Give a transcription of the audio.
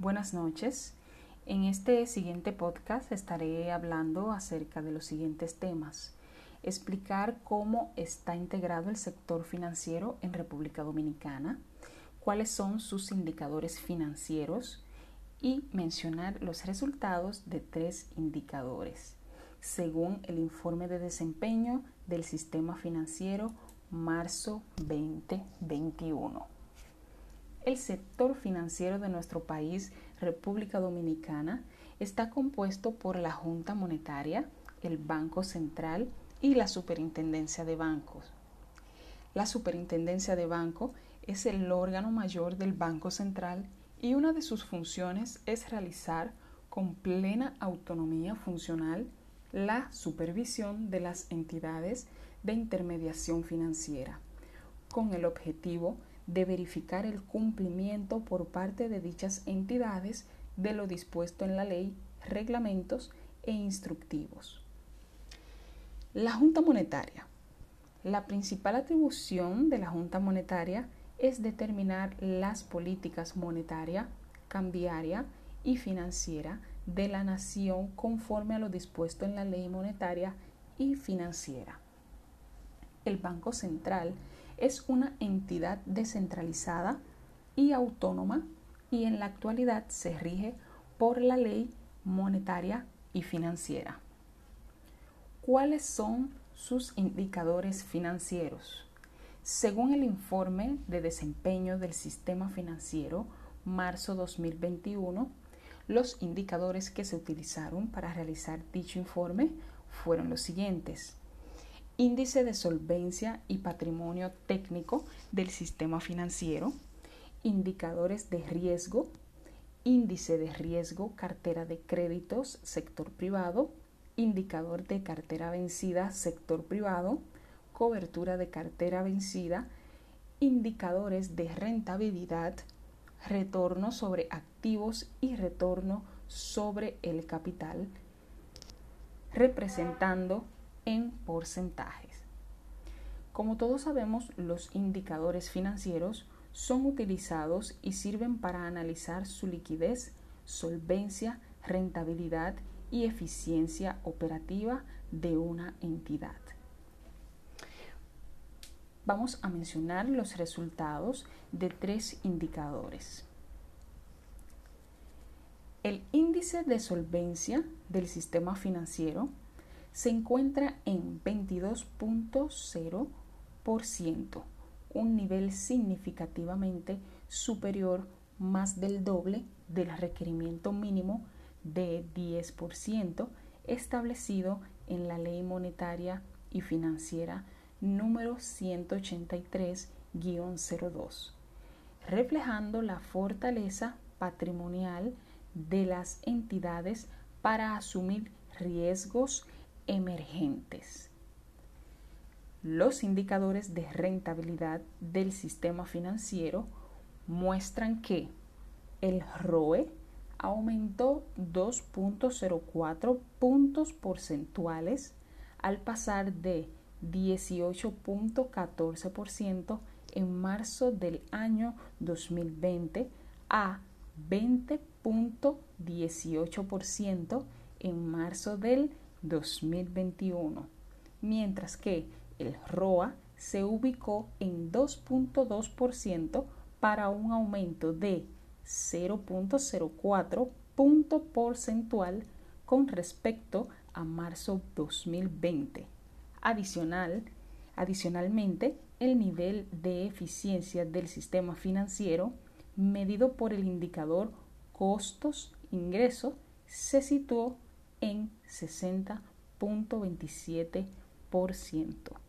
Buenas noches. En este siguiente podcast estaré hablando acerca de los siguientes temas. Explicar cómo está integrado el sector financiero en República Dominicana, cuáles son sus indicadores financieros y mencionar los resultados de tres indicadores, según el informe de desempeño del sistema financiero marzo 2021. El sector financiero de nuestro país, República Dominicana, está compuesto por la Junta Monetaria, el Banco Central y la Superintendencia de Bancos. La Superintendencia de Banco es el órgano mayor del Banco Central y una de sus funciones es realizar con plena autonomía funcional la supervisión de las entidades de intermediación financiera, con el objetivo de verificar el cumplimiento por parte de dichas entidades de lo dispuesto en la ley, reglamentos e instructivos. La Junta Monetaria. La principal atribución de la Junta Monetaria es determinar las políticas monetaria, cambiaria y financiera de la nación conforme a lo dispuesto en la ley monetaria y financiera. El Banco Central es una entidad descentralizada y autónoma y en la actualidad se rige por la ley monetaria y financiera. ¿Cuáles son sus indicadores financieros? Según el informe de desempeño del sistema financiero marzo 2021, los indicadores que se utilizaron para realizar dicho informe fueron los siguientes índice de solvencia y patrimonio técnico del sistema financiero, indicadores de riesgo, índice de riesgo, cartera de créditos, sector privado, indicador de cartera vencida, sector privado, cobertura de cartera vencida, indicadores de rentabilidad, retorno sobre activos y retorno sobre el capital, representando en porcentajes. Como todos sabemos, los indicadores financieros son utilizados y sirven para analizar su liquidez, solvencia, rentabilidad y eficiencia operativa de una entidad. Vamos a mencionar los resultados de tres indicadores. El índice de solvencia del sistema financiero se encuentra en 22.0%, un nivel significativamente superior más del doble del requerimiento mínimo de 10% establecido en la Ley Monetaria y Financiera número 183-02, reflejando la fortaleza patrimonial de las entidades para asumir riesgos emergentes. Los indicadores de rentabilidad del sistema financiero muestran que el ROE aumentó 2.04 puntos porcentuales al pasar de 18.14% en marzo del año 2020 a 20.18% en marzo del 2021, mientras que el ROA se ubicó en 2.2% para un aumento de 0.04 punto porcentual con respecto a marzo 2020. Adicional, adicionalmente, el nivel de eficiencia del sistema financiero medido por el indicador costos-ingresos se situó en 60.27%.